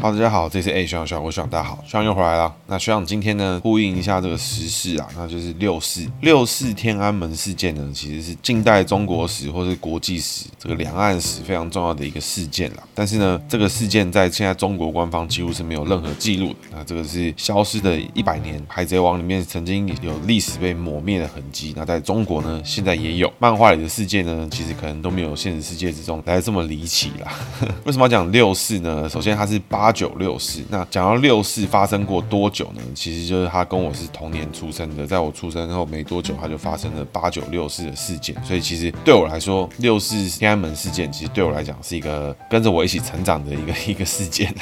好，大家好，这是 A 学长学长，我是学长，大家好，学长又回来了。那学长今天呢，呼应一下这个时事啊，那就是六四六四天安门事件呢，其实是近代中国史或是国际史这个两岸史非常重要的一个事件啦。但是呢，这个事件在现在中国官方几乎是没有任何记录的。那这个是消失的一百年，海贼王里面曾经有历史被抹灭的痕迹。那在中国呢，现在也有漫画里的事件呢，其实可能都没有现实世界之中来得这么离奇啦。为什么要讲六四呢？首先它是八。八九六四，那讲到六四发生过多久呢？其实就是他跟我是同年出生的，在我出生后没多久，他就发生了八九六四的事件。所以其实对我来说，六四天安门事件其实对我来讲是一个跟着我一起成长的一个 一个事件。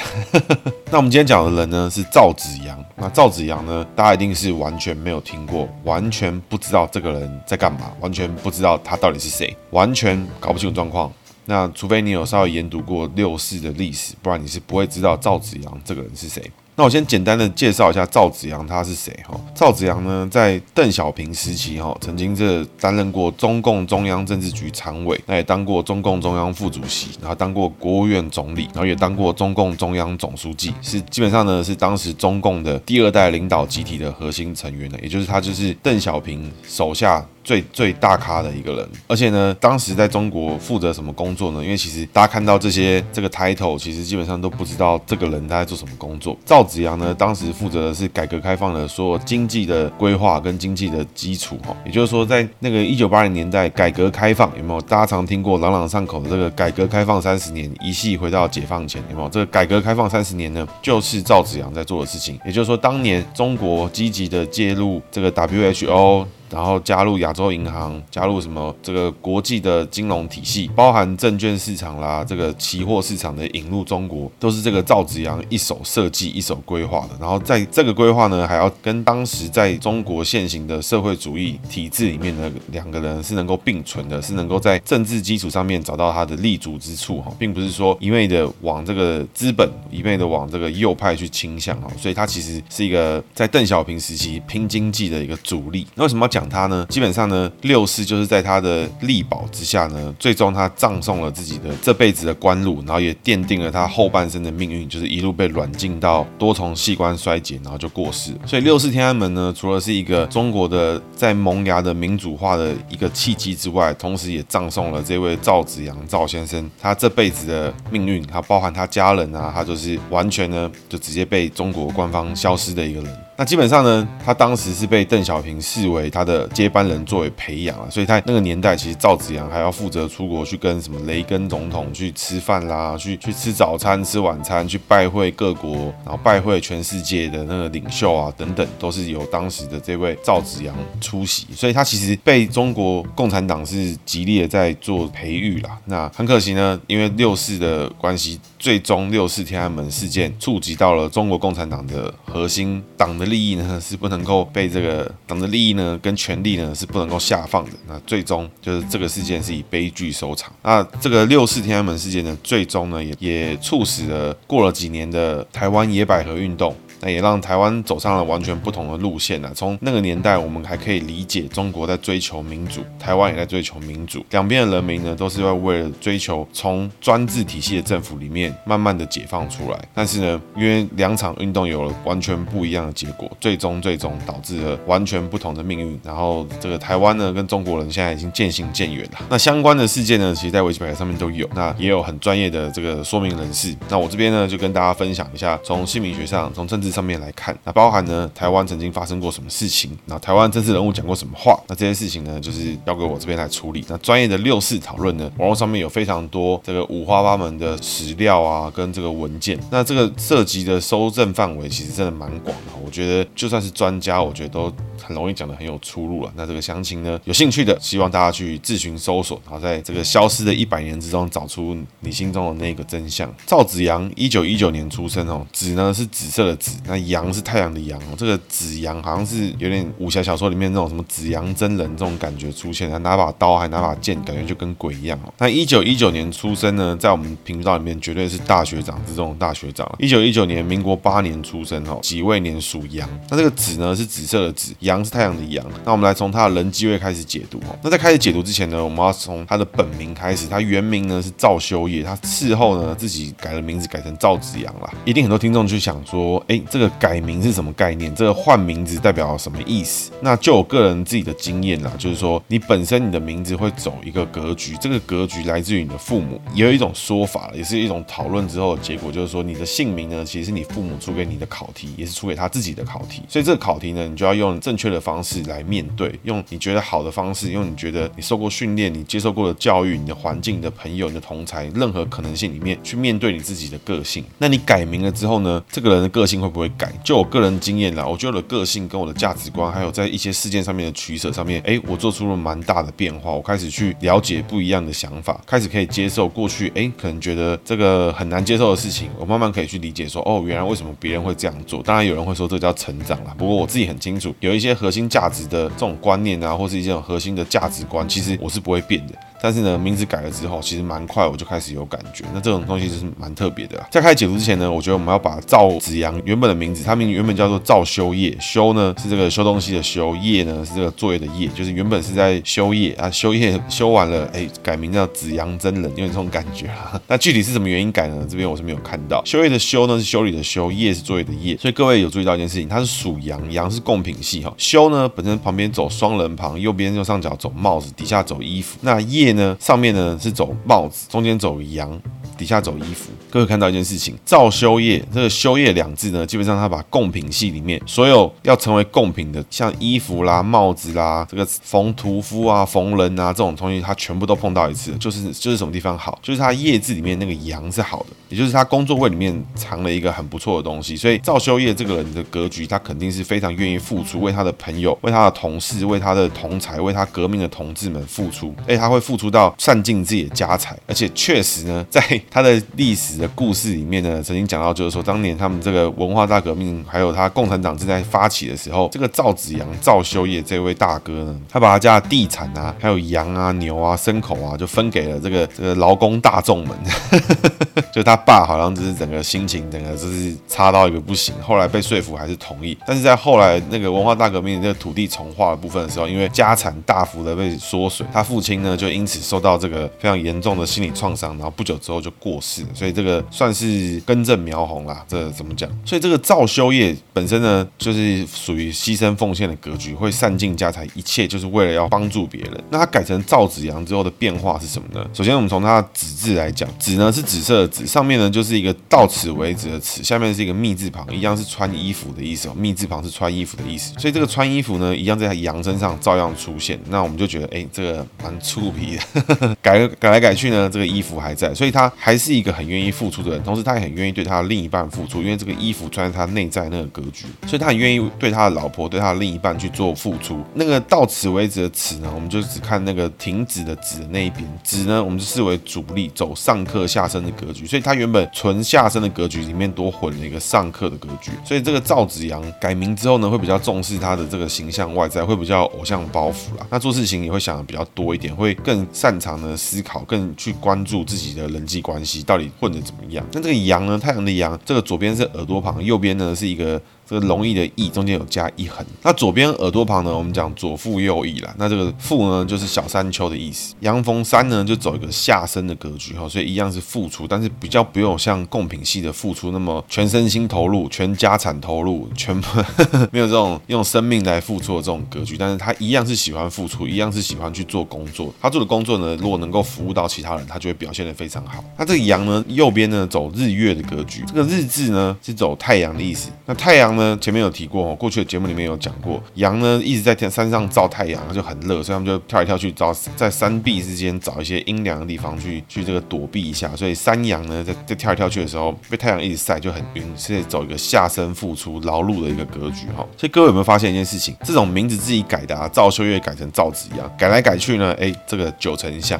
那我们今天讲的人呢是赵子阳。那赵子阳呢，大家一定是完全没有听过，完全不知道这个人在干嘛，完全不知道他到底是谁，完全搞不清楚状况。那除非你有稍微研读过六四的历史，不然你是不会知道赵紫阳这个人是谁。那我先简单的介绍一下赵紫阳他是谁哈？赵紫阳呢，在邓小平时期哈，曾经是担任过中共中央政治局常委，那也当过中共中央副主席，然后当过国务院总理，然后也当过中共中央总书记，是基本上呢是当时中共的第二代领导集体的核心成员呢，也就是他就是邓小平手下最最大咖的一个人，而且呢，当时在中国负责什么工作呢？因为其实大家看到这些这个 title，其实基本上都不知道这个人他在做什么工作。赵紫阳呢，当时负责的是改革开放的所有经济的规划跟经济的基础哈，也就是说，在那个一九八零年代改革开放有没有？大家常听过朗朗上口的这个改革开放三十年，一系回到解放前有没有？这个改革开放三十年呢，就是赵紫阳在做的事情。也就是说，当年中国积极的介入这个 WHO。然后加入亚洲银行，加入什么这个国际的金融体系，包含证券市场啦，这个期货市场的引入中国，都是这个赵紫阳一手设计、一手规划的。然后在这个规划呢，还要跟当时在中国现行的社会主义体制里面的两个人是能够并存的，是能够在政治基础上面找到他的立足之处哈，并不是说一味的往这个资本，一味的往这个右派去倾向哈。所以他其实是一个在邓小平时期拼经济的一个主力。那为什么要讲？讲他呢，基本上呢，六四就是在他的力保之下呢，最终他葬送了自己的这辈子的官路，然后也奠定了他后半生的命运，就是一路被软禁到多重器官衰竭，然后就过世。所以六四天安门呢，除了是一个中国的在萌芽的民主化的一个契机之外，同时也葬送了这位赵紫阳赵先生他这辈子的命运，他包含他家人啊，他就是完全呢就直接被中国官方消失的一个人。那基本上呢，他当时是被邓小平视为他的接班人作为培养啊，所以他那个年代其实赵紫阳还要负责出国去跟什么雷根总统去吃饭啦，去去吃早餐、吃晚餐，去拜会各国，然后拜会全世界的那个领袖啊等等，都是由当时的这位赵紫阳出席，所以他其实被中国共产党是极力的在做培育啦。那很可惜呢，因为六四的关系，最终六四天安门事件触及到了中国共产党的核心党的。利益呢是不能够被这个党的利益呢跟权力呢是不能够下放的。那最终就是这个事件是以悲剧收场。那这个六四天安门事件呢，最终呢也也促使了过了几年的台湾野百合运动。那也让台湾走上了完全不同的路线呢。从那个年代，我们还可以理解中国在追求民主，台湾也在追求民主，两边的人民呢都是要为了追求从专制体系的政府里面慢慢的解放出来。但是呢，因为两场运动有了完全不一样的结果，最终最终导致了完全不同的命运。然后这个台湾呢跟中国人现在已经渐行渐远了。那相关的事件呢，其实在维基百科上面都有，那也有很专业的这个说明人士。那我这边呢就跟大家分享一下，从姓名学上，从政治。上面来看，那包含呢，台湾曾经发生过什么事情？那台湾政治人物讲过什么话？那这些事情呢，就是交给我这边来处理。那专业的六四讨论呢，网络上面有非常多这个五花八门的史料啊，跟这个文件。那这个涉及的收证范围其实真的蛮广的。我觉得就算是专家，我觉得都很容易讲得很有出入了。那这个详情呢，有兴趣的，希望大家去自行搜索，然后在这个消失的一百年之中，找出你心中的那个真相。赵紫阳一九一九年出生哦，紫呢是紫色的紫。那阳是太阳的阳哦，这个紫阳好像是有点武侠小说里面那种什么紫阳真人这种感觉出现，他拿把刀还拿把剑，感觉就跟鬼一样哦。那一九一九年出生呢，在我们频道里面绝对是大学长之中的大学长。一九一九年，民国八年出生哦，己未年属羊。那这个紫呢是紫色的紫，阳是太阳的阳。那我们来从他的人机位开始解读哦。那在开始解读之前呢，我们要从他的本名开始。他原名呢是赵修业，他事后呢自己改了名字，改成赵子阳了。一定很多听众就想说，哎，这个改名是什么概念？这个换名字代表什么意思？那就我个人自己的经验啦，就是说你本身你的名字会走一个格局，这个格局来自于你的父母。也有一种说法，也是一种讨论之后的结果，就是说你的姓名呢，其实是你父母出给你的考题，也是出给他自己的考题。所以这个考题呢，你就要用正确的方式来面对，用你觉得好的方式，用你觉得你受过训练、你接受过的教育、你的环境、你的朋友、你的同才，任何可能性里面去面对你自己的个性。那你改名了之后呢，这个人的个性会不不会改？就我个人经验啦，我觉得我的个性跟我的价值观，还有在一些事件上面的取舍上面，哎，我做出了蛮大的变化。我开始去了解不一样的想法，开始可以接受过去哎可能觉得这个很难接受的事情，我慢慢可以去理解说，哦，原来为什么别人会这样做？当然有人会说这叫成长啦，不过我自己很清楚，有一些核心价值的这种观念啊，或是一些核心的价值观，其实我是不会变的。但是呢，名字改了之后，其实蛮快我就开始有感觉。那这种东西就是蛮特别的啦。在开始解读之前呢，我觉得我们要把赵子阳原本的名字，他名原本叫做赵修业，修呢是这个修东西的修，业呢是这个作业的业，就是原本是在修业啊，修业 修完了，哎，改名叫子阳真人，有点这种感觉啊。那具体是什么原因改呢？这边我是没有看到。修业的修呢是修理的修，业是作业的业，所以各位有注意到一件事情，它是属阳，阳是贡品系哈。修呢本身旁边走双人旁，右边右上角走帽子，底下走衣服。那业呢上面呢？是走帽子，中间走羊，底下走衣服。各位看到一件事情，赵修业这个修业两字呢，基本上他把贡品系里面所有要成为贡品的，像衣服啦、帽子啦、这个缝屠夫啊、缝人啊这种东西，他全部都碰到一次。就是就是什么地方好，就是他业字里面那个羊是好的，也就是他工作位里面藏了一个很不错的东西。所以赵修业这个人的格局，他肯定是非常愿意付出，为他的朋友、为他的同事、为他的同才、为他革命的同志们付出。而且他会付出到善尽自己的家财，而且确实呢，在他的历史的故事里面呢，曾经讲到，就是说当年他们这个文化大革命，还有他共产党正在发起的时候，这个赵子阳、赵修业这位大哥呢，他把他家的地产啊，还有羊啊、牛啊、牲口啊，就分给了这个这个劳工大众们。就他爸好像就是整个心情，整个就是差到一个不行。后来被说服还是同意，但是在后来那个文化大革命这个土地重划的部分的时候，因为家产大幅的被缩水，他父亲呢就因此受到这个非常严重的心理创伤，然后不久之后就过世了。所以这个算是根正苗红啦。这怎么讲？所以这个赵修业本身呢，就是属于牺牲奉献的格局，会散尽家财，一切就是为了要帮助别人。那他改成赵子阳之后的变化是什么呢？首先我们从他的子字来讲，子呢是紫色的紫，上面呢就是一个到此为止的此，下面是一个密字旁，一样是穿衣服的意思哦。密字旁是穿衣服的意思，所以这个穿衣服呢，一样在阳身上照样出现。那我们就觉得，哎，这个蛮粗皮 改改来改去呢，这个衣服还在，所以他还是一个很愿意付出的人，同时他也很愿意对他的另一半付出，因为这个衣服穿在他内在那个格局，所以他很愿意对他的老婆、对他的另一半去做付出。那个到此为止的此呢，我们就只看那个停止的止的那一边，止呢，我们就视为主力，走上克下身的格局，所以他原本纯下身的格局里面多混了一个上克的格局，所以这个赵子阳改名之后呢，会比较重视他的这个形象外在，会比较偶像包袱啦。那做事情也会想的比较多一点，会更擅长呢思考，更去关注自己的人际关系到底混得怎么样。那这个阳呢，太阳的阳，这个左边是耳朵旁，右边呢是一个。这个容易的易中间有加一横，那左边耳朵旁呢，我们讲左腹右翼啦。那这个腹呢，就是小山丘的意思。阳逢山呢，就走一个下身的格局哈，所以一样是付出，但是比较不用像贡品系的付出那么全身心投入、全家产投入、全部 没有这种用生命来付出的这种格局。但是他一样是喜欢付出，一样是喜欢去做工作。他做的工作呢，如果能够服务到其他人，他就会表现得非常好。那这个阳呢，右边呢走日月的格局，这个日字呢是走太阳的意思。那太阳。呢，前面有提过，过去的节目里面有讲过，羊呢一直在天山上照太阳，就很热，所以他们就跳来跳去找在山壁之间找一些阴凉的地方去去这个躲避一下。所以山羊呢，在在跳来跳去的时候，被太阳一直晒就很晕，所以走一个下身付出劳碌的一个格局哈。所以各位有没有发现一件事情？这种名字自己改的啊，赵秀月改成赵子阳，改来改去呢，哎，这个九成像，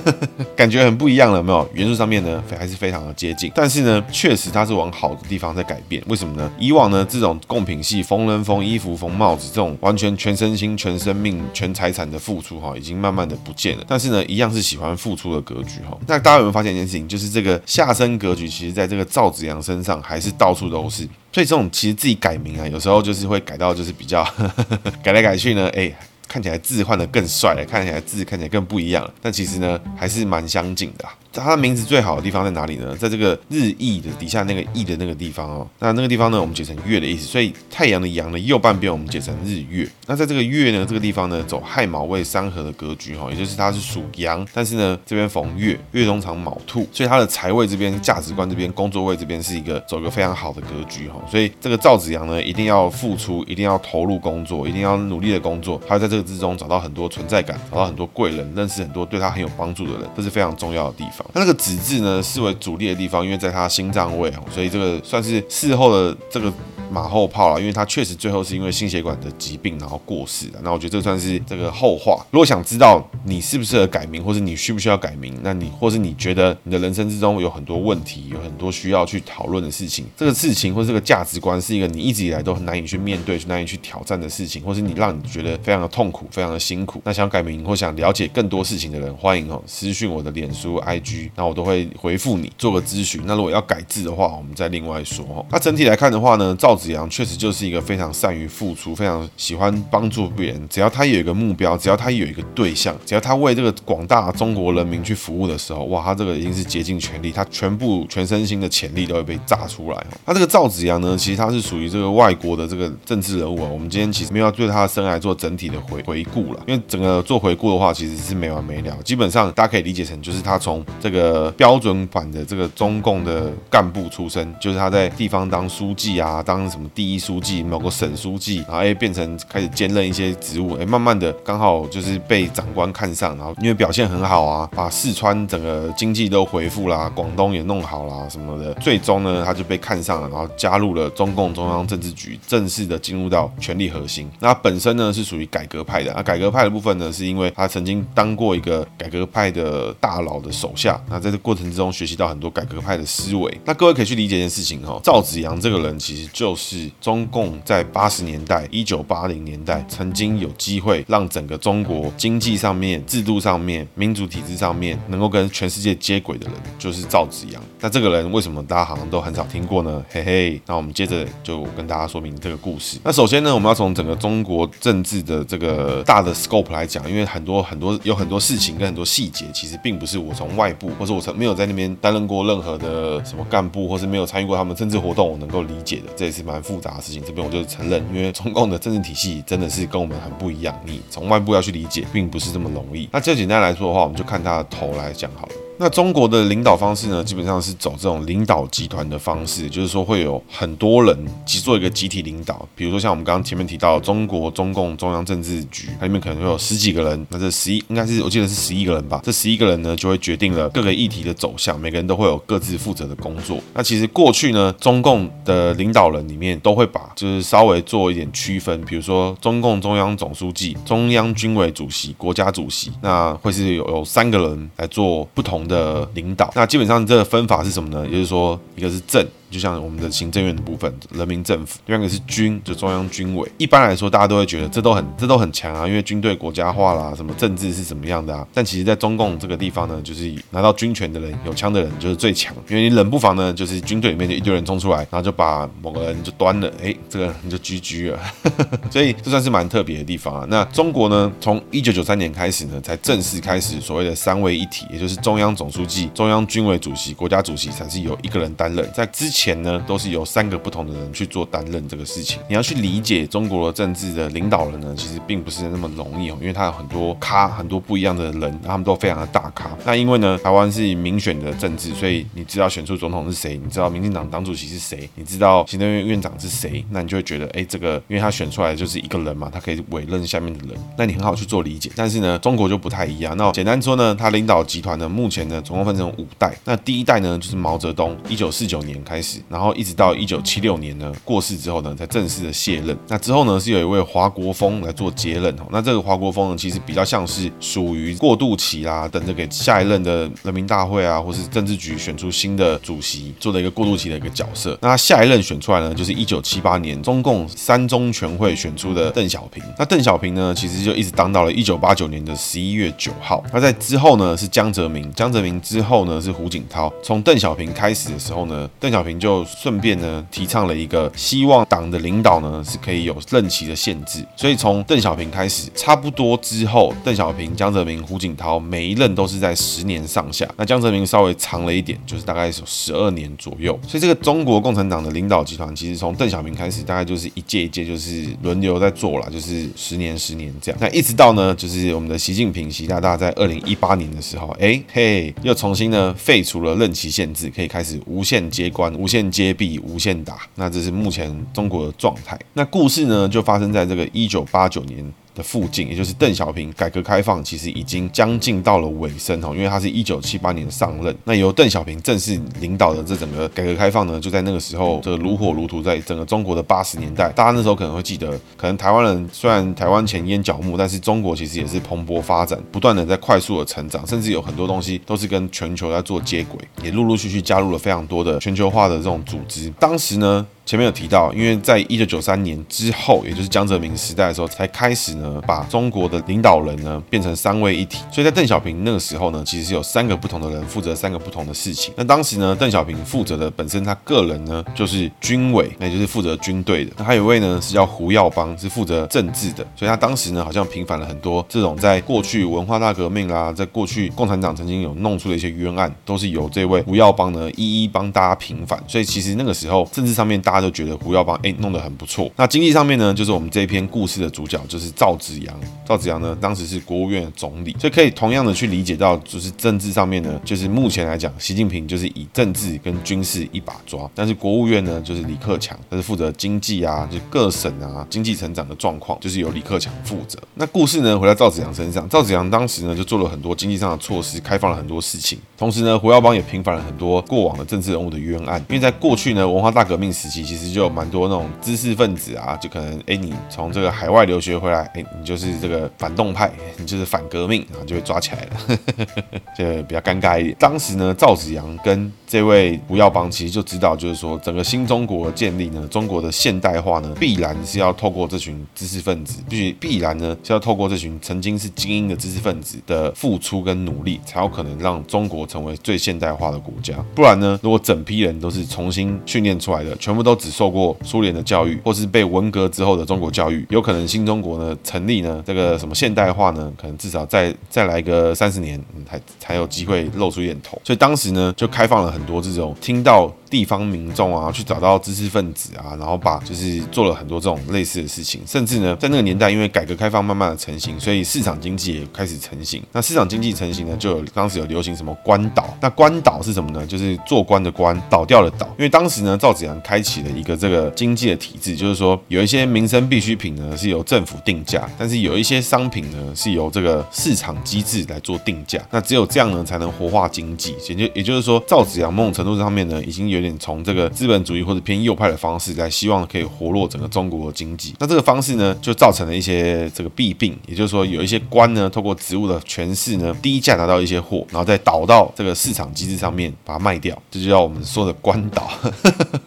感觉很不一样了，有没有？元素上面呢还是非常的接近，但是呢，确实它是往好的地方在改变。为什么呢？以往呢，这种贡品系缝人缝衣服缝帽子这种完全全身心全生命全财产的付出哈，已经慢慢的不见了。但是呢，一样是喜欢付出的格局哈。那大家有没有发现一件事情？就是这个下身格局，其实在这个赵子阳身上还是到处都是。所以这种其实自己改名啊，有时候就是会改到就是比较 改来改去呢，哎。看起来字换得更帅了，看起来字看起来更不一样了，但其实呢还是蛮相近的。它的名字最好的地方在哪里呢？在这个日翼的底下那个翼的那个地方哦。那那个地方呢，我们解成月的意思，所以太阳的阳的右半边我们解成日月。那在这个月呢这个地方呢，走亥卯未三合的格局哈，也就是它是属阳，但是呢这边逢月，月中藏卯兔，所以它的财位这边、价值观这边、工作位这边是一个走一个非常好的格局哈。所以这个赵子阳呢，一定要付出，一定要投入工作，一定要努力的工作，还要在这个。之中找到很多存在感，找到很多贵人，认识很多对他很有帮助的人，这是非常重要的地方。他那个子字呢，视为主力的地方，因为在他心脏位哦，所以这个算是事后的这个。马后炮了，因为他确实最后是因为心血管的疾病然后过世的。那我觉得这算是这个后话。如果想知道你适不适合改名，或是你需不需要改名，那你或是你觉得你的人生之中有很多问题，有很多需要去讨论的事情，这个事情或是这个价值观是一个你一直以来都很难以去面对、难以去挑战的事情，或是你让你觉得非常的痛苦、非常的辛苦，那想改名或想了解更多事情的人，欢迎哦私讯我的脸书、IG，那我都会回复你做个咨询。那如果要改字的话，我们再另外说哦。那整体来看的话呢，赵子阳确实就是一个非常善于付出、非常喜欢帮助别人。只要他有一个目标，只要他有一个对象，只要他为这个广大中国人民去服务的时候，哇，他这个已经是竭尽全力，他全部全身心的潜力都会被炸出来。他这个赵子阳呢，其实他是属于这个外国的这个政治人物啊。我们今天其实没有要对他的生涯做整体的回回顾了，因为整个做回顾的话，其实是没完没了。基本上大家可以理解成，就是他从这个标准版的这个中共的干部出身，就是他在地方当书记啊，当什么第。一书记，某个省书记，然后哎变成开始兼任一些职务，哎慢慢的刚好就是被长官看上，然后因为表现很好啊，把四川整个经济都恢复啦，广东也弄好啦什么的，最终呢他就被看上了，然后加入了中共中央政治局，正式的进入到权力核心。那本身呢是属于改革派的，啊改革派的部分呢是因为他曾经当过一个改革派的大佬的手下，那在这过程之中学习到很多改革派的思维。那各位可以去理解一件事情哈，赵子阳这个人其实就是。是中共在八十年代、一九八零年代，曾经有机会让整个中国经济上面、制度上面、民主体制上面能够跟全世界接轨的人，就是赵子阳。那这个人为什么大家好像都很少听过呢？嘿嘿，那我们接着就跟大家说明这个故事。那首先呢，我们要从整个中国政治的这个大的 scope 来讲，因为很多很多有很多事情跟很多细节，其实并不是我从外部，或者我从没有在那边担任过任何的什么干部，或是没有参与过他们政治活动，我能够理解的。这也是蛮蛮复杂的。事情这边我就承认，因为中共的政治体系真的是跟我们很不一样，你从外部要去理解，并不是这么容易。那就简单来说的话，我们就看他的头来讲好了。那中国的领导方式呢，基本上是走这种领导集团的方式，就是说会有很多人去做一个集体领导。比如说像我们刚刚前面提到中国中共中央政治局，它里面可能会有十几个人，那这十一应该是我记得是十一个人吧。这十一个人呢，就会决定了各个议题的走向，每个人都会有各自负责的工作。那其实过去呢，中共的领导人里面都会把就是稍微做一点区分，比如说中共中央总书记、中央军委主席、国家主席，那会是有有三个人来做不同的。的领导，那基本上这个分法是什么呢？也就是说，一个是正。就像我们的行政院的部分，人民政府；第二个是军，就中央军委。一般来说，大家都会觉得这都很这都很强啊，因为军队国家化啦，什么政治是什么样的啊？但其实，在中共这个地方呢，就是拿到军权的人，有枪的人就是最强。因为你冷不防呢，就是军队里面就一堆人冲出来，然后就把某个人就端了，哎，这个人就 GG 了。所以这算是蛮特别的地方啊。那中国呢，从一九九三年开始呢，才正式开始所谓的三位一体，也就是中央总书记、中央军委主席、国家主席才是由一个人担任。在之前。前呢，都是由三个不同的人去做担任这个事情。你要去理解中国的政治的领导人呢，其实并不是那么容易哦，因为他有很多咖，很多不一样的人，他们都非常的大咖。那因为呢，台湾是民选的政治，所以你知道选出总统是谁，你知道民进党党主席是谁，你知道行政院院长是谁，那你就会觉得，哎，这个因为他选出来就是一个人嘛，他可以委任下面的人，那你很好去做理解。但是呢，中国就不太一样。那简单说呢，他领导集团呢，目前呢，总共分成五代。那第一代呢，就是毛泽东，一九四九年开始，然后一直到一九七六年呢过世之后呢，才正式的卸任。那之后呢，是有一位华国锋来做接任哦。那这个华国锋呢，其实比较像是属于过渡期啦，等着给下一任的人民大会啊，或是政治局选出新的主席，做的一个过渡期的一个角色。那下一任选出来呢，就是一九七八年中共三中全会选出的邓小平。那邓小平呢，其实就一直当到了一九八九年的十一月九号。那在之后呢，是江泽民，江泽民之后呢，是胡锦涛。从邓小平开始的时候呢，邓小平就顺便呢提倡了一个希望党的领导呢是可以有任期的限制。所以从邓小平开始，差不多之后，邓小平、江泽民、胡锦涛每一任都是在十年上下。那江泽民稍微长了一点，就是大概有十二年左右。所以这个中国共产党的领导集团，其实从邓小平开始，大概就是一届一届就是轮流在做了，就是十年十年这样。那一直到呢，就是我们的习近平习大大在二零一八年的时候，哎嘿，又重新呢废除了任期限制，可以开始无限接官、无限接币、无限打。那这是目前中国的状态。那故事呢，就发生在这个一九八九年。的附近，也就是邓小平改革开放，其实已经将近到了尾声哦，因为他是一九七八年上任，那由邓小平正式领导的这整个改革开放呢，就在那个时候这如火如荼，在整个中国的八十年代，大家那时候可能会记得，可能台湾人虽然台湾前烟角木，但是中国其实也是蓬勃发展，不断的在快速的成长，甚至有很多东西都是跟全球在做接轨，也陆陆续续加入了非常多的全球化的这种组织。当时呢，前面有提到，因为在一九九三年之后，也就是江泽民时代的时候，才开始呢，把中国的领导人呢变成三位一体。所以在邓小平那个时候呢，其实是有三个不同的人负责三个不同的事情。那当时呢，邓小平负责的本身他个人呢就是军委，那也就是负责军队的。那还有一位呢是叫胡耀邦，是负责政治的。所以他当时呢好像平反了很多这种在过去文化大革命啦，在过去共产党曾经有弄出的一些冤案，都是由这位胡耀邦呢一一帮大家平反。所以其实那个时候政治上面大。大都觉得胡耀邦哎弄得很不错。那经济上面呢，就是我们这一篇故事的主角就是赵紫阳。赵紫阳呢，当时是国务院的总理，所以可以同样的去理解到，就是政治上面呢，就是目前来讲，习近平就是以政治跟军事一把抓，但是国务院呢，就是李克强，他是负责经济啊，就各省啊经济成长的状况，就是由李克强负责。那故事呢，回到赵紫阳身上，赵紫阳当时呢，就做了很多经济上的措施，开放了很多事情，同时呢，胡耀邦也平反了很多过往的政治人物的冤案，因为在过去呢，文化大革命时期。其实就有蛮多那种知识分子啊，就可能哎，你从这个海外留学回来，哎，你就是这个反动派，你就是反革命，然后就被抓起来了，就比较尴尬一点。当时呢，赵子阳跟这位胡耀邦其实就知道，就是说整个新中国建立呢，中国的现代化呢，必然是要透过这群知识分子，必须必然呢是要透过这群曾经是精英的知识分子的付出跟努力，才有可能让中国成为最现代化的国家。不然呢，如果整批人都是重新训练出来的，全部都。都只受过苏联的教育，或是被文革之后的中国教育，有可能新中国呢成立呢，这个什么现代化呢，可能至少再再来个三十年，才才有机会露出一点头。所以当时呢，就开放了很多这种听到。地方民众啊，去找到知识分子啊，然后把就是做了很多这种类似的事情，甚至呢，在那个年代，因为改革开放慢慢的成型，所以市场经济也开始成型。那市场经济成型呢，就有当时有流行什么官岛。那官岛是什么呢？就是做官的官，倒掉的倒。因为当时呢，赵紫阳开启的一个这个经济的体制，就是说有一些民生必需品呢是由政府定价，但是有一些商品呢是由这个市场机制来做定价。那只有这样呢，才能活化经济。也就也就是说，赵紫阳某种程度上面呢，已经有。点从这个资本主义或者偏右派的方式来希望可以活络整个中国的经济，那这个方式呢，就造成了一些这个弊病，也就是说有一些官呢，透过职务的权势呢，低价拿到一些货，然后再倒到这个市场机制上面把它卖掉，这就叫我们说的官倒。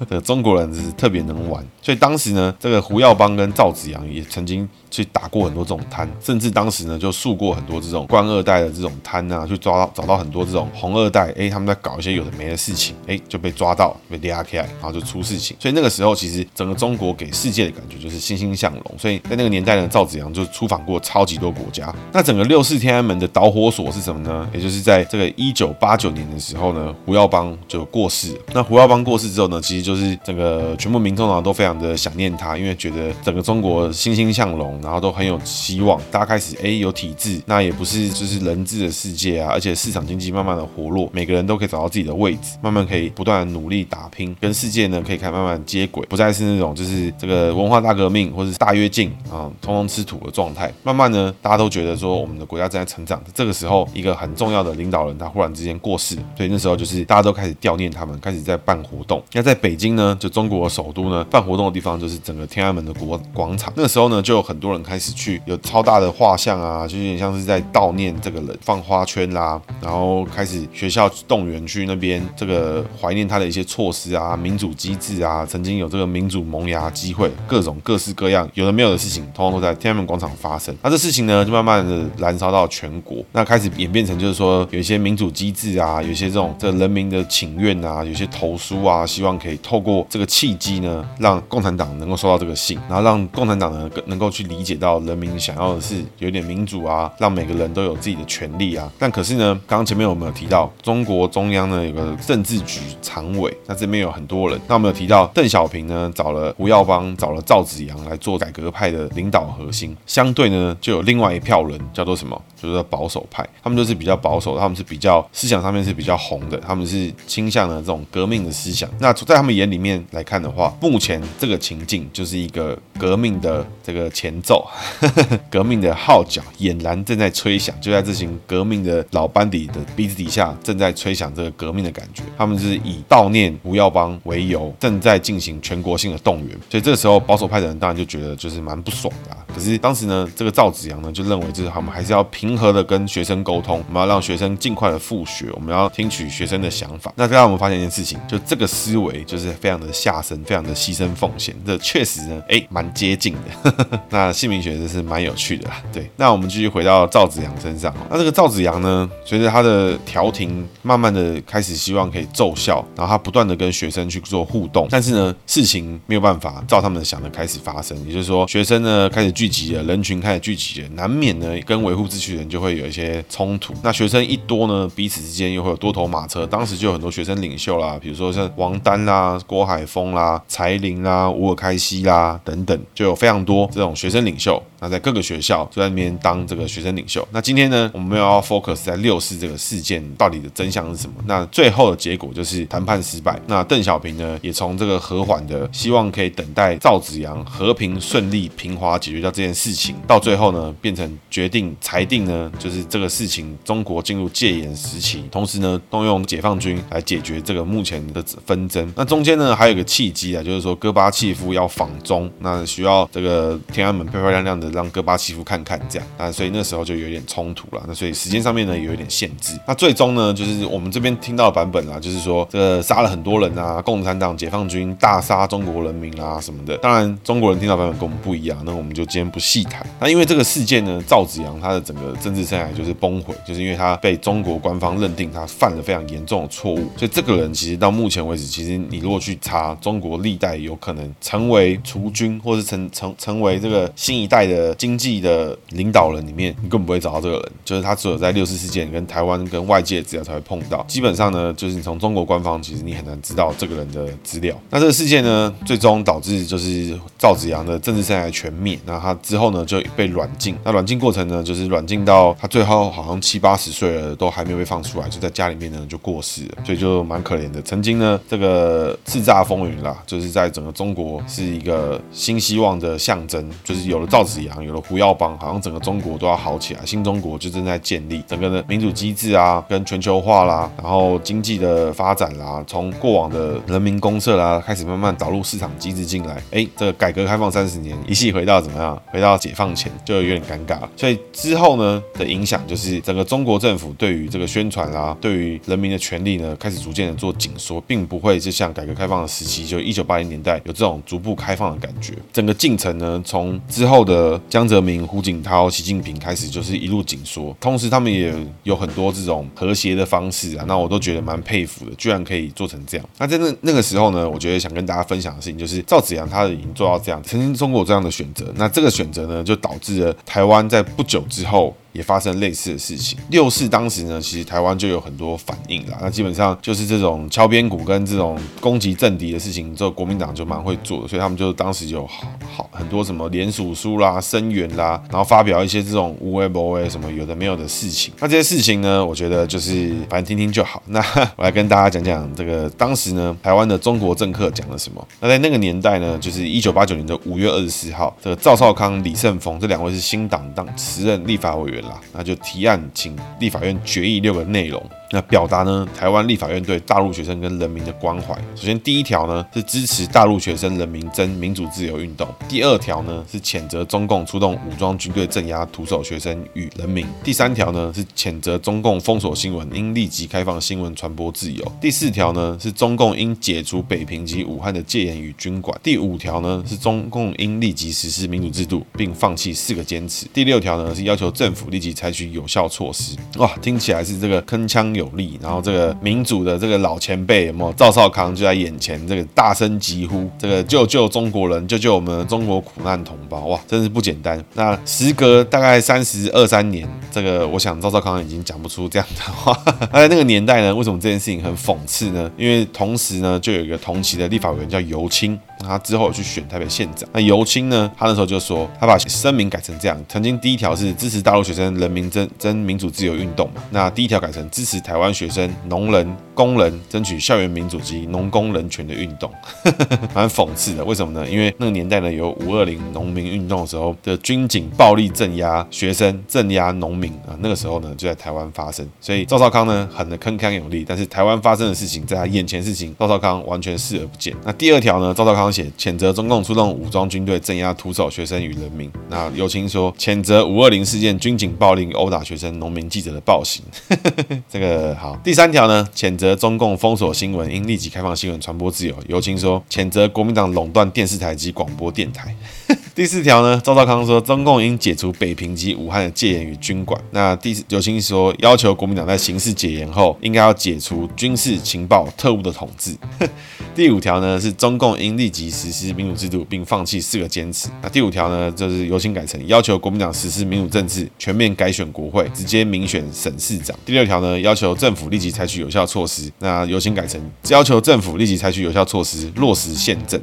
这个中国人就是特别能玩。所以当时呢，这个胡耀邦跟赵紫阳也曾经去打过很多这种摊，甚至当时呢就树过很多这种官二代的这种摊啊，去抓到找到很多这种红二代，哎，他们在搞一些有的没的事情，哎，就被抓到被抓起来，然后就出事情。所以那个时候其实整个中国给世界的感觉就是欣欣向荣。所以在那个年代呢，赵紫阳就出访过超级多国家。那整个六四天安门的导火索是什么呢？也就是在这个一九八九年的时候呢，胡耀邦就过世。那胡耀邦过世之后呢，其实就是整个呃全部民众啊都非常的想念他，因为觉得整个中国欣欣向荣，然后都很有希望，大家开始哎有体制，那也不是就是人治的世界啊，而且市场经济慢慢的活络，每个人都可以找到自己的位置，慢慢可以不断努力打拼，跟世界呢可以开始慢慢接轨，不再是那种就是这个文化大革命或者是大跃进啊，通通吃土的状态。慢慢呢，大家都觉得说我们的国家正在成长，这个时候一个很重要的领导人他忽然之间过世，所以那时候就是大家都开始悼念他们，开始在办活动。那在北京呢，就中中国首都呢，办活动的地方就是整个天安门的国广场。那个时候呢，就有很多人开始去有。超大的画像啊，就有点像是在悼念这个人，放花圈啦，然后开始学校动员去那边这个怀念他的一些措施啊，民主机制啊，曾经有这个民主萌芽机会，各种各式各样有的没有的事情，通通都在天安门广场发生。那这事情呢，就慢慢的燃烧到全国，那开始演变成就是说有一些民主机制啊，有一些这种这人民的请愿啊，有些投书啊，希望可以透过这个契机呢，让共产党能够收到这个信，然后让共产党呢能够去理解到人民。想要的是有点民主啊，让每个人都有自己的权利啊。但可是呢，刚刚前面我们有提到，中国中央呢有个政治局常委，那这边有很多人。那我们有提到邓小平呢找了胡耀邦，找了赵紫阳来做改革派的领导核心。相对呢，就有另外一票人叫做什么？就是保守派。他们就是比较保守，他们是比较思想上面是比较红的，他们是倾向的这种革命的思想。那在他们眼里面来看的话，目前这个情境就是一个革命的这个前奏。革命的号角俨然正在吹响，就在这群革命的老班底的鼻子底下，正在吹响这个革命的感觉。他们是以悼念胡耀邦为由，正在进行全国性的动员。所以这个时候，保守派的人当然就觉得就是蛮不爽的。可是当时呢，这个赵子阳呢就认为，就是他们还是要平和的跟学生沟通，我们要让学生尽快的复学，我们要听取学生的想法。那刚刚我们发现一件事情，就这个思维就是非常的下生，非常的牺牲奉献。这确实呢，哎，蛮接近的。那姓名学真是蛮。有趣的啦，对，那我们继续回到赵子阳身上。那这个赵子阳呢，随着他的调停，慢慢的开始希望可以奏效，然后他不断的跟学生去做互动，但是呢，事情没有办法照他们想的开始发生。也就是说，学生呢开始拒聚集了，人群开始聚集了，难免呢跟维护秩序的人就会有一些冲突。那学生一多呢，彼此之间又会有多头马车。当时就有很多学生领袖啦，比如说像王丹啦、郭海峰啦、柴玲啦、吴尔开西啦等等，就有非常多这种学生领袖。那在各个学校就在那边当这个学生领袖。那今天呢，我们要 focus 在六四这个事件到底的真相是什么？那最后的结果就是谈判失败。那邓小平呢，也从这个和缓的希望可以等待赵紫阳和平顺利平滑解决掉这件事情，到最后呢，变成决定裁定呢，就是这个事情中国进入戒严时期，同时呢，动用解放军来解决这个目前的纷争。那中间呢，还有个契机啊，就是说戈巴契夫要访中，那需要这个天安门漂漂亮亮的让戈巴契夫。看看这样，那所以那时候就有点冲突了。那所以时间上面呢，有一点限制。那最终呢，就是我们这边听到的版本啦，就是说这个杀了很多人啊，共产党、解放军大杀中国人民啊什么的。当然，中国人听到版本跟我们不一样，那我们就今天不细谈。那因为这个事件呢，赵子阳他的整个政治生涯就是崩毁，就是因为他被中国官方认定他犯了非常严重的错误。所以这个人其实到目前为止，其实你如果去查中国历代有可能成为储君，或是成成成为这个新一代的经济的。领导人里面，你根本不会找到这个人，就是他只有在六四事件跟台湾跟外界资料才会碰到。基本上呢，就是你从中国官方，其实你很难知道这个人的资料。那这个事件呢，最终导致就是赵子阳的政治生涯全灭。那他之后呢，就被软禁。那软禁过程呢，就是软禁到他最后好像七八十岁了，都还没有被放出来，就在家里面呢就过世了。所以就蛮可怜的。曾经呢，这个叱咤风云啦，就是在整个中国是一个新希望的象征，就是有了赵子阳，有了胡耀邦。好像整个中国都要好起来，新中国就正在建立，整个的民主机制啊，跟全球化啦，然后经济的发展啦，从过往的人民公社啦，开始慢慢导入市场机制进来，哎，这个改革开放三十年，一系回到怎么样？回到解放前就有点尴尬了。所以之后呢的影响就是整个中国政府对于这个宣传啦，对于人民的权利呢，开始逐渐的做紧缩，并不会就像改革开放的时期，就一九八零年代有这种逐步开放的感觉。整个进程呢，从之后的江泽民、胡锦涛、习近平开始，就是一路紧缩。同时，他们也有很多这种和谐的方式啊，那我都觉得蛮佩服的，居然可以做成这样。那在那那个时候呢，我觉得想跟大家分享的事情就是，赵子阳他已经做到这样，曾经中国这样的选择，那这个选择呢，就导致了台湾在不久之后。也发生类似的事情。六四当时呢，其实台湾就有很多反应啦。那基本上就是这种敲边鼓跟这种攻击政敌的事情，之后国民党就蛮会做的，所以他们就当时有好好很多什么联署书啦、声援啦，然后发表一些这种无为不为什么有的没有的事情。那这些事情呢，我觉得就是反正听听就好。那我来跟大家讲讲这个当时呢，台湾的中国政客讲了什么。那在那个年代呢，就是一九八九年的五月二十四号，这个赵少康、李胜峰这两位是新党党时任立法委员。那就提案请立法院决议六个内容。那表达呢，台湾立法院对大陆学生跟人民的关怀。首先，第一条呢是支持大陆学生人民争民主自由运动；第二条呢是谴责中共出动武装军队镇压徒手学生与人民；第三条呢是谴责中共封锁新闻，应立即开放新闻传播自由；第四条呢是中共应解除北平及武汉的戒严与军管；第五条呢是中共应立即实施民主制度，并放弃四个坚持；第六条呢是要求政府立即采取有效措施。哇，听起来是这个铿锵有力，然后这个民主的这个老前辈有没有？赵少康就在眼前，这个大声疾呼，这个救救中国人，救救我们中国苦难同胞！哇，真是不简单。那时隔大概三十二三年，这个我想赵少康已经讲不出这样的话。那在那个年代呢，为什么这件事情很讽刺呢？因为同时呢，就有一个同期的立法委员叫尤青，他之后去选台北县长。那游青呢，他那时候就说，他把声明改成这样：曾经第一条是支持大陆学生人民争争民主自由运动嘛，那第一条改成支持台湾学生、农人、工人争取校园民主及农工人权的运动，蛮讽刺的。为什么呢？因为那个年代呢，有五二零农民运动的时候的军警暴力镇压学生、镇压农民啊，那个时候呢就在台湾发生。所以赵少康呢狠的铿锵有力，但是台湾发生的事情，在他眼前事情，赵少康完全视而不见。那第二条呢，赵少康写谴责中共出动武装军队镇压徒手学生与人民。那尤青说谴责五二零事件军警暴力殴打学生、农民、记者的暴行。这个好。第三条呢，谴责中共封锁新闻，应立即开放新闻传播自由。尤青说，谴责国民党垄断电视台及广播电台。第四条呢，赵少康说，中共应解除北平及武汉的戒严与军管。那第游青说，要求国民党在刑事解严后，应该要解除军事情报特务的统治。第五条呢，是中共应立即实施民主制度，并放弃四个坚持。那第五条呢，就是游青改成要求国民党实施民主政治，全面改选国会，直接民选省市长。第六条呢，要求政府立即采取有效措施。那游青改成要求政府立即采取有效措施，落实宪政。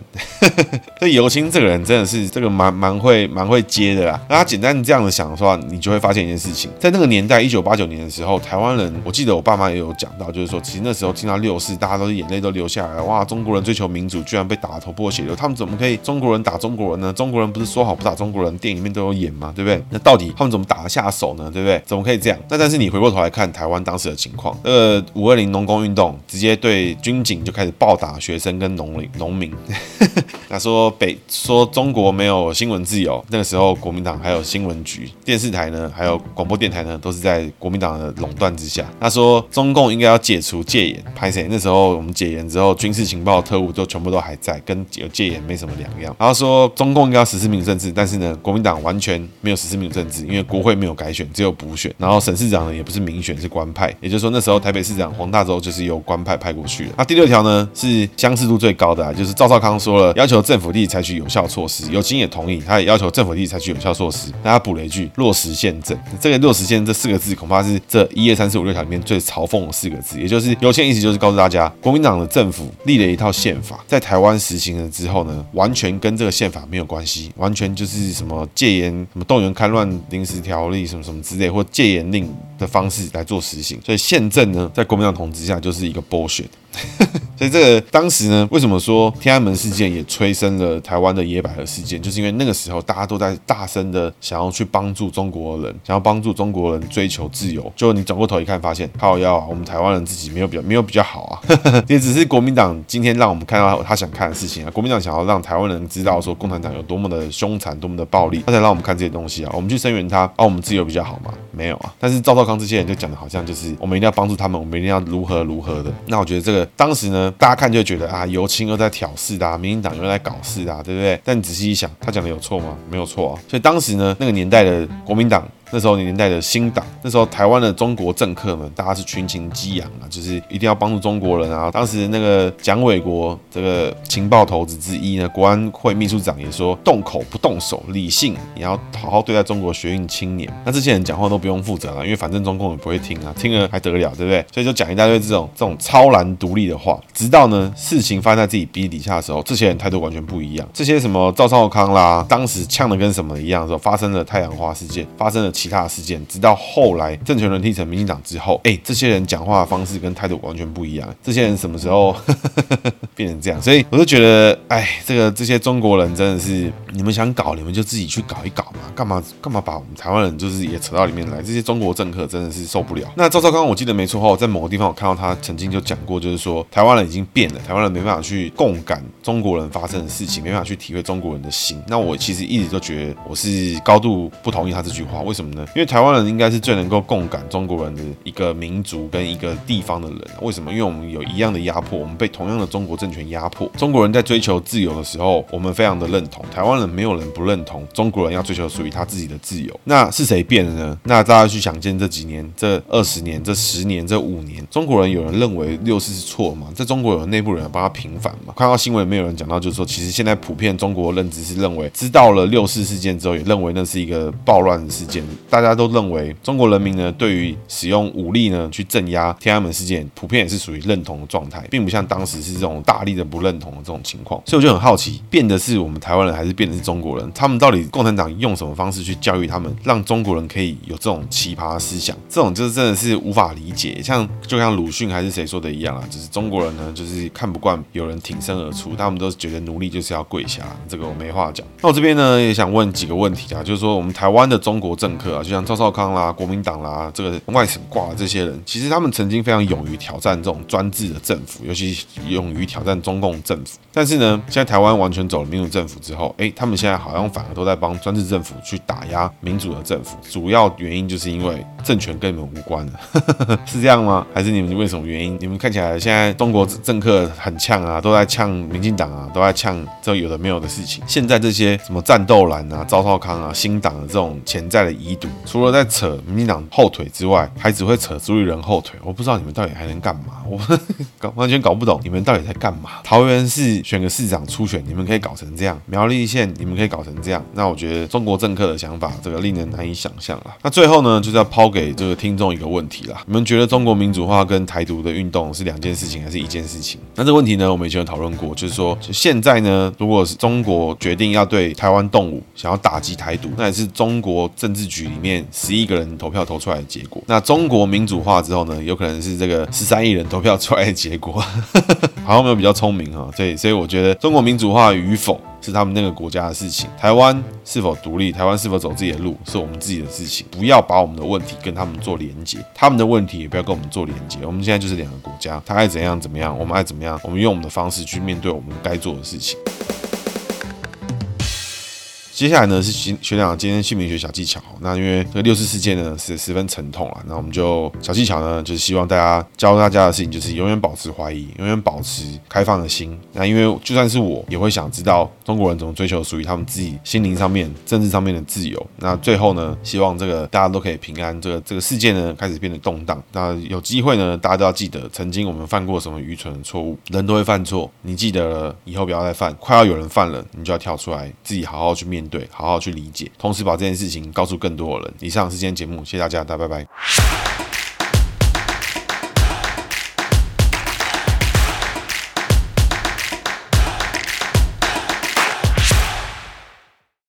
这游青这个人真的是这个蛮蛮会蛮会接的啦。那他简单这样子想的话，你就会发现一件事情，在那个年代，一九八九年的时候，台湾人，我记得我爸妈也有讲到，就是说，其实那时候听到六四，大家都是眼泪都流下来了。哇，中国人追求民主，居然被打得头破血流，他们怎么可以中国人打中国人呢？中国人不是说好不打中国人，电影里面都有演吗？对不对？那到底他们怎么打得下手呢？对不对？怎么可以这样？那但是你回过头来看台湾当时的情况，呃，五二零农工运动直接对军警就开始暴打学生跟农林农民。那说北说中国没没有新闻自由，那个时候国民党还有新闻局、电视台呢，还有广播电台呢，都是在国民党的垄断之下。他说中共应该要解除戒严，拍谁？那时候我们解严之后，军事情报特务都全部都还在，跟有戒严没什么两样。然后说中共应该要实施民主政治，但是呢，国民党完全没有实施民主政治，因为国会没有改选，只有补选。然后省市长呢也不是民选，是官派。也就是说那时候台北市长黄大洲就是由官派派过去的。那第六条呢是相似度最高的啊，就是赵少康说了要求。政府立即采取有效措施，尤其青也同意，他也要求政府立即采取有效措施。那他补了一句“落实宪政”，这个“落实宪”这四个字恐怕是这一二三四五六条里面最嘲讽的四个字。也就是有限意思就是告诉大家，国民党的政府立了一套宪法，在台湾实行了之后呢，完全跟这个宪法没有关系，完全就是什么戒严、什么动员戡乱临时条例什么什么之类，或戒严令的方式来做实行。所以宪政呢，在国民党统治下就是一个 bullshit。所以这个当时呢，为什么说天安门事件也催生了台湾的野百合事件？就是因为那个时候大家都在大声的想要去帮助中国人，想要帮助中国人追求自由。就你转过头一看，发现靠腰啊，我们台湾人自己没有比较没有比较好啊，也只是国民党今天让我们看到他想看的事情啊。国民党想要让台湾人知道说共产党有多么的凶残，多么的暴力，他才让我们看这些东西啊。我们去声援他，啊，我们自由比较好吗？没有啊。但是赵少康这些人就讲的好像就是我们一定要帮助他们，我们一定要如何如何的。那我觉得这个当时呢，大家看就觉得啊，尤青又在挑事啊，民进党又在搞事啊，对不对？但你仔细一想，他讲的有错吗？没有错啊。所以当时呢，那个年代的国民党。那时候年代的新党，那时候台湾的中国政客们，大家是群情激昂啊，就是一定要帮助中国人啊。当时那个蒋纬国这个情报头子之一呢，国安会秘书长也说，动口不动手，理性，也要好好对待中国学运青年。那这些人讲话都不用负责了，因为反正中共也不会听啊，听了还得了，对不对？所以就讲一大堆这种这种超然独立的话。直到呢事情发生在自己鼻底下的时候，这些人态度完全不一样。这些什么赵少康啦，当时呛的跟什么一样的时候，发生了太阳花事件，发生了。其他的事件，直到后来政权轮替成民进党之后，哎，这些人讲话的方式跟态度完全不一样。这些人什么时候 变成这样？所以我就觉得，哎，这个这些中国人真的是，你们想搞，你们就自己去搞一搞嘛，干嘛干嘛把我们台湾人就是也扯到里面来？这些中国政客真的是受不了。那赵少康，我记得没错后，在某个地方我看到他曾经就讲过，就是说台湾人已经变了，台湾人没办法去共感中国人发生的事情，没办法去体会中国人的心。那我其实一直都觉得我是高度不同意他这句话，为什么因为台湾人应该是最能够共感中国人的一个民族跟一个地方的人。为什么？因为我们有一样的压迫，我们被同样的中国政权压迫。中国人在追求自由的时候，我们非常的认同。台湾人没有人不认同中国人要追求属于他自己的自由。那是谁变了呢？那大家去想见这几年、这二十年、这十年、这五年，中国人有人认为六四是错吗？在中国有内部人帮他平反吗？看到新闻没有人讲到，就是说，其实现在普遍中国认知是认为，知道了六四事件之后，也认为那是一个暴乱事件。大家都认为。中国人民呢，对于使用武力呢去镇压天安门事件，普遍也是属于认同的状态，并不像当时是这种大力的不认同的这种情况。所以我就很好奇，变的是我们台湾人，还是变的是中国人？他们到底共产党用什么方式去教育他们，让中国人可以有这种奇葩思想？这种就是真的是无法理解。像就像鲁迅还是谁说的一样啊，就是中国人呢，就是看不惯有人挺身而出，他们都觉得奴隶就是要跪下。这个我没话讲。那我这边呢也想问几个问题啊，就是说我们台湾的中国政客啊，就像赵少康。啦，国民党啦，这个外省挂的这些人，其实他们曾经非常勇于挑战这种专制的政府，尤其勇于挑战中共政府。但是呢，现在台湾完全走了民主政府之后，哎，他们现在好像反而都在帮专制政府去打压民主的政府。主要原因就是因为政权跟你们无关了，是这样吗？还是你们为什么原因？你们看起来现在中国政客很呛啊，都在呛民进党啊，都在呛这有的没有的事情。现在这些什么战斗蓝啊、赵少康啊、新党的这种潜在的疑毒，除了在扯民进党后腿之外，还只会扯朱立伦后腿。我不知道你们到底还能干嘛，我 搞完全搞不懂你们到底在干嘛。桃园市选个市长初选，你们可以搞成这样；苗栗县你们可以搞成这样。那我觉得中国政客的想法，这个令人难以想象了。那最后呢，就是要抛给这个听众一个问题啦：你们觉得中国民主化跟台独的运动是两件事情，还是一件事情？那这个问题呢，我们以前有讨论过，就是说，现在呢，如果是中国决定要对台湾动武，想要打击台独，那也是中国政治局里面十一个人投。票投出来的结果，那中国民主化之后呢，有可能是这个十三亿人投票出来的结果，好像没有比较聪明哈，对，所以我觉得中国民主化与否是他们那个国家的事情，台湾是否独立，台湾是否走自己的路，是我们自己的事情，不要把我们的问题跟他们做连接，他们的问题也不要跟我们做连接，我们现在就是两个国家，他爱怎样怎么样，我们爱怎么样，我们用我们的方式去面对我们该做的事情。接下来呢是学学长今天姓名学小技巧。那因为这个六四事件呢是十分沉痛啊，那我们就小技巧呢就是希望大家教大家的事情就是永远保持怀疑，永远保持开放的心。那因为就算是我也会想知道中国人怎么追求属于他们自己心灵上面、政治上面的自由。那最后呢，希望这个大家都可以平安。这个这个世界呢开始变得动荡。那有机会呢，大家都要记得曾经我们犯过什么愚蠢的错误。人都会犯错，你记得了以后不要再犯。快要有人犯了，你就要跳出来，自己好好去面对。对，好好去理解，同时把这件事情告诉更多的人。以上是今天节目，谢谢大家，大家拜拜。